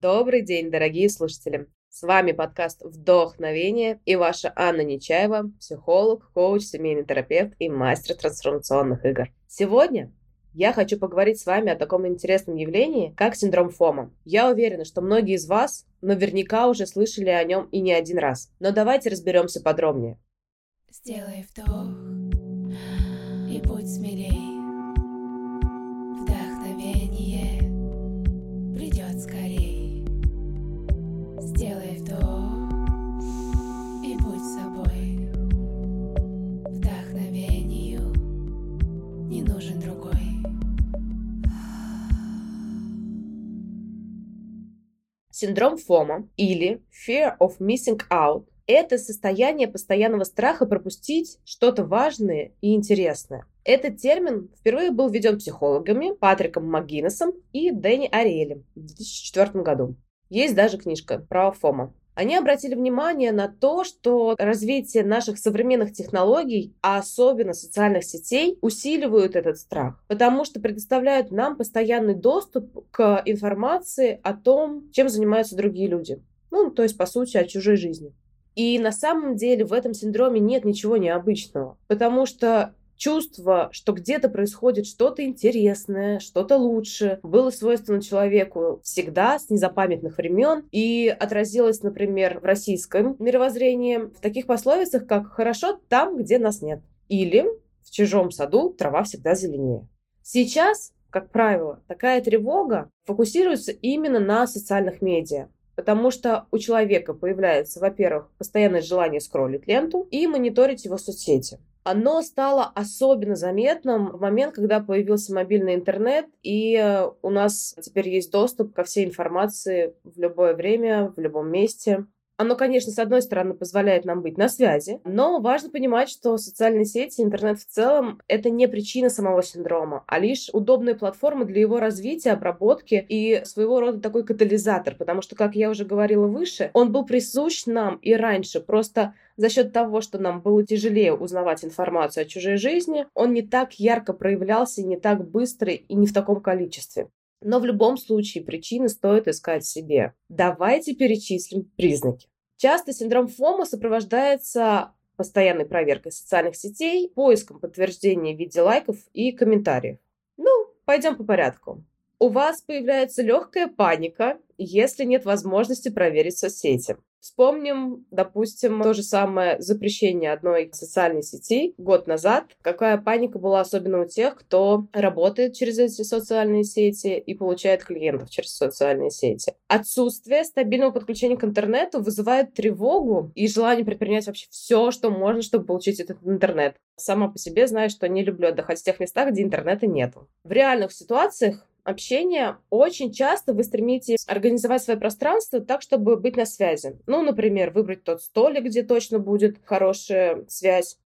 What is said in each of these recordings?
Добрый день, дорогие слушатели! С вами подкаст «Вдохновение» и ваша Анна Нечаева, психолог, коуч, семейный терапевт и мастер трансформационных игр. Сегодня я хочу поговорить с вами о таком интересном явлении, как синдром ФОМа. Я уверена, что многие из вас наверняка уже слышали о нем и не один раз. Но давайте разберемся подробнее. Сделай вдох и будь смелей. Синдром ФОМа или Fear of Missing Out – это состояние постоянного страха пропустить что-то важное и интересное. Этот термин впервые был введен психологами Патриком МакГиннесом и Дэнни Ариэлем в 2004 году. Есть даже книжка про ФОМа. Они обратили внимание на то, что развитие наших современных технологий, а особенно социальных сетей, усиливают этот страх, потому что предоставляют нам постоянный доступ к информации о том, чем занимаются другие люди. Ну, то есть, по сути, о чужой жизни. И на самом деле в этом синдроме нет ничего необычного, потому что чувство, что где-то происходит что-то интересное, что-то лучше, было свойственно человеку всегда с незапамятных времен и отразилось, например, в российском мировоззрении в таких пословицах, как «хорошо там, где нас нет» или «в чужом саду трава всегда зеленее». Сейчас, как правило, такая тревога фокусируется именно на социальных медиа. Потому что у человека появляется, во-первых, постоянное желание скроллить ленту и мониторить его соцсети оно стало особенно заметным в момент, когда появился мобильный интернет, и э, у нас теперь есть доступ ко всей информации в любое время, в любом месте. Оно, конечно, с одной стороны позволяет нам быть на связи, но важно понимать, что социальные сети, интернет в целом — это не причина самого синдрома, а лишь удобная платформа для его развития, обработки и своего рода такой катализатор, потому что, как я уже говорила выше, он был присущ нам и раньше, просто за счет того, что нам было тяжелее узнавать информацию о чужой жизни, он не так ярко проявлялся, не так быстро и не в таком количестве. Но в любом случае причины стоит искать себе. Давайте перечислим признаки. Часто синдром ФОМа сопровождается постоянной проверкой социальных сетей, поиском подтверждения в виде лайков и комментариев. Ну, пойдем по порядку. У вас появляется легкая паника, если нет возможности проверить соцсети. Вспомним, допустим, то же самое запрещение одной социальной сети год назад. Какая паника была особенно у тех, кто работает через эти социальные сети и получает клиентов через социальные сети. Отсутствие стабильного подключения к интернету вызывает тревогу и желание предпринять вообще все, что можно, чтобы получить этот интернет. Сама по себе знаю, что не люблю отдыхать в тех местах, где интернета нет. В реальных ситуациях общения очень часто вы стремитесь организовать свое пространство так, чтобы быть на связи. Ну, например, выбрать тот столик, где точно будет хорошая связь.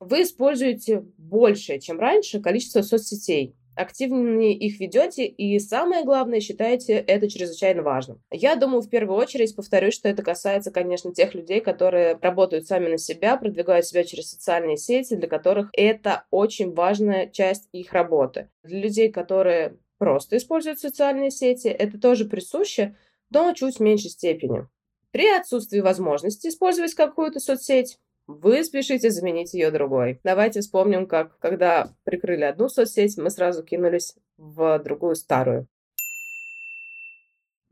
Вы используете большее, чем раньше, количество соцсетей активнее их ведете, и самое главное, считаете это чрезвычайно важным. Я думаю, в первую очередь, повторюсь, что это касается, конечно, тех людей, которые работают сами на себя, продвигают себя через социальные сети, для которых это очень важная часть их работы. Для людей, которые просто используют социальные сети, это тоже присуще, но чуть в меньшей степени. При отсутствии возможности использовать какую-то соцсеть, вы спешите заменить ее другой. Давайте вспомним, как когда прикрыли одну соцсеть, мы сразу кинулись в другую старую.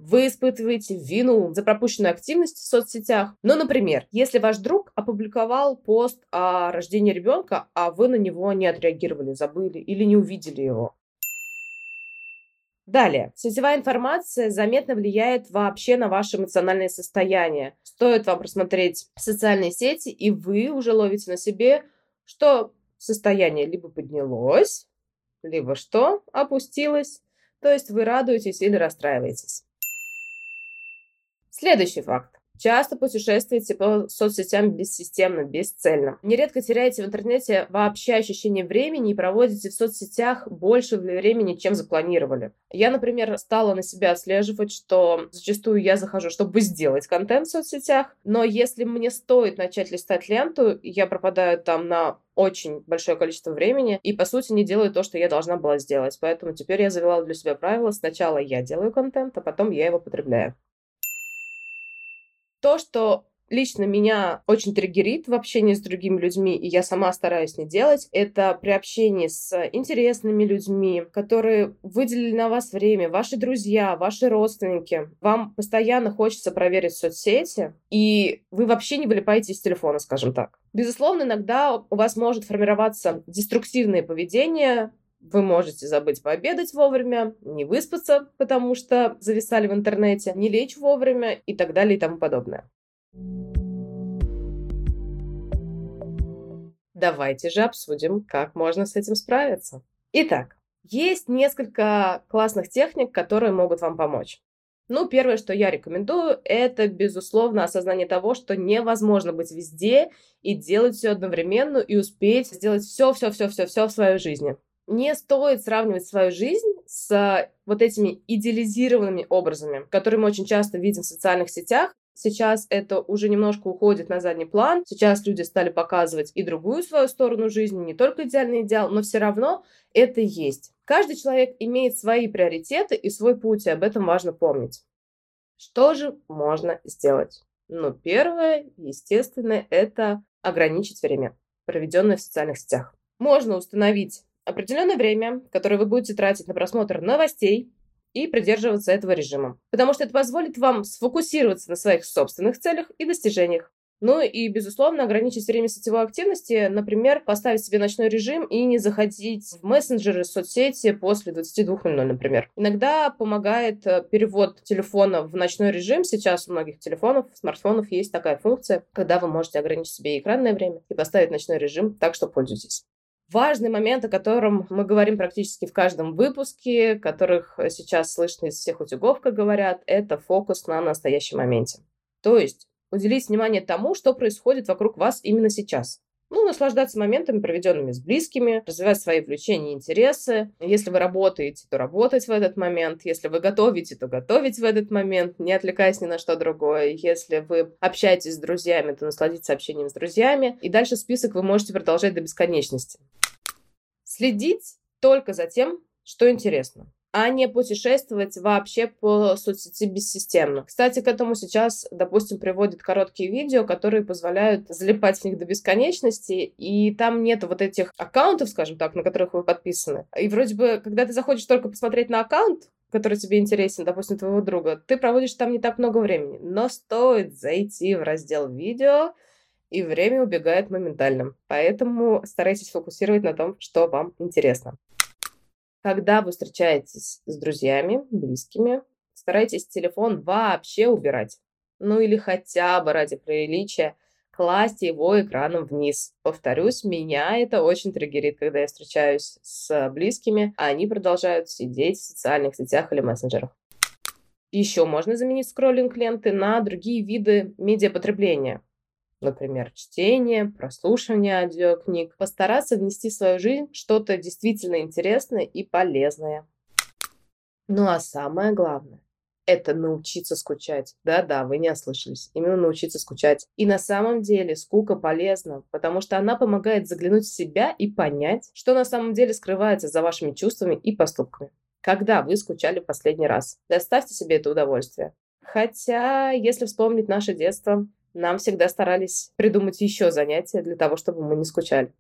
Вы испытываете вину за пропущенную активность в соцсетях. Ну, например, если ваш друг опубликовал пост о рождении ребенка, а вы на него не отреагировали, забыли или не увидели его. Далее. Сетевая информация заметно влияет вообще на ваше эмоциональное состояние. Стоит вам просмотреть социальные сети, и вы уже ловите на себе, что состояние либо поднялось, либо что опустилось. То есть вы радуетесь или расстраиваетесь. Следующий факт. Часто путешествуете по соцсетям бессистемно, бесцельно. Нередко теряете в интернете вообще ощущение времени и проводите в соцсетях больше времени, чем запланировали. Я, например, стала на себя отслеживать, что зачастую я захожу, чтобы сделать контент в соцсетях, но если мне стоит начать листать ленту, я пропадаю там на очень большое количество времени и, по сути, не делаю то, что я должна была сделать. Поэтому теперь я завела для себя правило. Сначала я делаю контент, а потом я его потребляю. То, что лично меня очень триггерит в общении с другими людьми, и я сама стараюсь не делать, это при общении с интересными людьми, которые выделили на вас время, ваши друзья, ваши родственники. Вам постоянно хочется проверить соцсети, и вы вообще не вылипаете из телефона, скажем так. Безусловно, иногда у вас может формироваться деструктивное поведение, вы можете забыть пообедать вовремя, не выспаться, потому что зависали в интернете, не лечь вовремя и так далее и тому подобное. Давайте же обсудим, как можно с этим справиться. Итак, есть несколько классных техник, которые могут вам помочь. Ну, первое, что я рекомендую, это, безусловно, осознание того, что невозможно быть везде и делать все одновременно и успеть сделать все-все-все-все-все в своей жизни не стоит сравнивать свою жизнь с вот этими идеализированными образами, которые мы очень часто видим в социальных сетях. Сейчас это уже немножко уходит на задний план. Сейчас люди стали показывать и другую свою сторону жизни, не только идеальный идеал, но все равно это есть. Каждый человек имеет свои приоритеты и свой путь, и об этом важно помнить. Что же можно сделать? Ну, первое, естественно, это ограничить время, проведенное в социальных сетях. Можно установить определенное время, которое вы будете тратить на просмотр новостей, и придерживаться этого режима. Потому что это позволит вам сфокусироваться на своих собственных целях и достижениях. Ну и, безусловно, ограничить время сетевой активности, например, поставить себе ночной режим и не заходить в мессенджеры, соцсети после 22.00, например. Иногда помогает э, перевод телефона в ночной режим. Сейчас у многих телефонов, смартфонов есть такая функция, когда вы можете ограничить себе экранное время и поставить ночной режим так, что пользуйтесь. Важный момент, о котором мы говорим практически в каждом выпуске, которых сейчас слышно из всех утюгов, как говорят, это фокус на настоящем моменте. То есть уделить внимание тому, что происходит вокруг вас именно сейчас. Ну, наслаждаться моментами, проведенными с близкими, развивать свои увлечения и интересы. Если вы работаете, то работать в этот момент. Если вы готовите, то готовить в этот момент, не отвлекаясь ни на что другое. Если вы общаетесь с друзьями, то насладиться общением с друзьями. И дальше список вы можете продолжать до бесконечности. Следить только за тем, что интересно а не путешествовать вообще по соцсети бессистемно. Кстати, к этому сейчас, допустим, приводят короткие видео, которые позволяют залипать в них до бесконечности, и там нет вот этих аккаунтов, скажем так, на которых вы подписаны. И вроде бы, когда ты заходишь только посмотреть на аккаунт, который тебе интересен, допустим, твоего друга, ты проводишь там не так много времени. Но стоит зайти в раздел видео, и время убегает моментально. Поэтому старайтесь фокусировать на том, что вам интересно. Когда вы встречаетесь с друзьями, близкими, старайтесь телефон вообще убирать. Ну или хотя бы ради приличия класть его экраном вниз. Повторюсь, меня это очень триггерит, когда я встречаюсь с близкими, а они продолжают сидеть в социальных сетях или мессенджерах. Еще можно заменить скроллинг ленты на другие виды медиапотребления например, чтение, прослушивание аудиокниг, постараться внести в свою жизнь что-то действительно интересное и полезное. Ну а самое главное, это научиться скучать. Да-да, вы не ослышались. Именно научиться скучать. И на самом деле скука полезна, потому что она помогает заглянуть в себя и понять, что на самом деле скрывается за вашими чувствами и поступками. Когда вы скучали в последний раз? Доставьте себе это удовольствие. Хотя, если вспомнить наше детство, нам всегда старались придумать еще занятия для того, чтобы мы не скучали.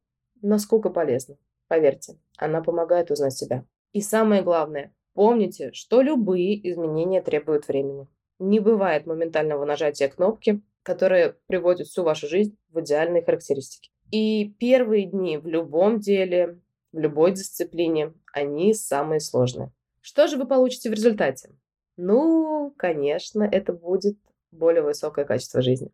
Но скука полезна, поверьте, она помогает узнать себя. И самое главное, помните, что любые изменения требуют времени. Не бывает моментального нажатия кнопки, которая приводит всю вашу жизнь в идеальные характеристики. И первые дни в любом деле, в любой дисциплине, они самые сложные. Что же вы получите в результате? Ну, конечно, это будет более высокое качество жизни.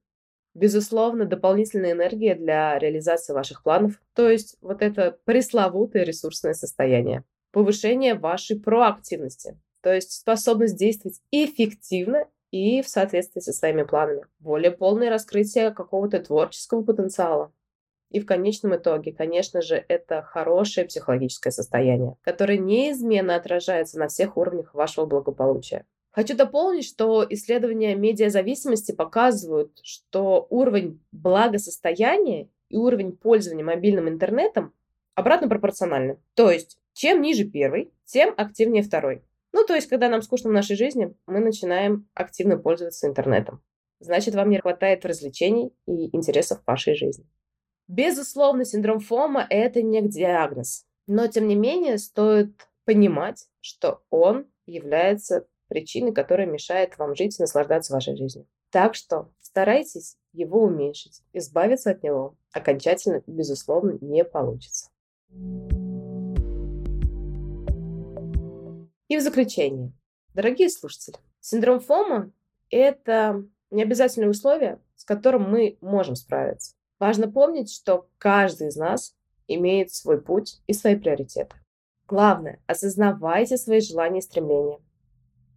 Безусловно, дополнительная энергия для реализации ваших планов, то есть вот это пресловутое ресурсное состояние. Повышение вашей проактивности, то есть способность действовать эффективно и в соответствии со своими планами. Более полное раскрытие какого-то творческого потенциала. И в конечном итоге, конечно же, это хорошее психологическое состояние, которое неизменно отражается на всех уровнях вашего благополучия. Хочу дополнить, что исследования медиазависимости показывают, что уровень благосостояния и уровень пользования мобильным интернетом обратно пропорциональны. То есть, чем ниже первый, тем активнее второй. Ну, то есть, когда нам скучно в нашей жизни, мы начинаем активно пользоваться интернетом. Значит, вам не хватает развлечений и интересов в вашей жизни. Безусловно, синдром ФОМа – это не диагноз. Но, тем не менее, стоит понимать, что он является причиной, которая мешает вам жить и наслаждаться вашей жизнью. Так что старайтесь его уменьшить. Избавиться от него окончательно, безусловно, не получится. И в заключение, дорогие слушатели, синдром ФОМа – это необязательное условие, с которым мы можем справиться. Важно помнить, что каждый из нас имеет свой путь и свои приоритеты. Главное, осознавайте свои желания и стремления.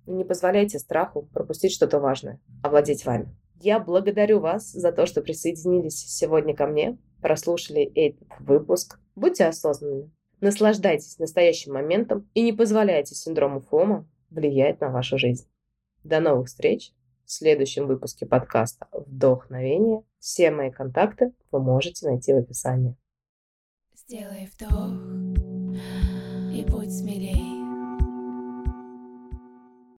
Не позволяйте страху пропустить что-то важное, овладеть вами. Я благодарю вас за то, что присоединились сегодня ко мне, прослушали этот выпуск. Будьте осознанными, наслаждайтесь настоящим моментом и не позволяйте синдрому ФОМа влиять на вашу жизнь. До новых встреч! в следующем выпуске подкаста «Вдохновение». Все мои контакты вы можете найти в описании. Сделай вдох и будь смелей.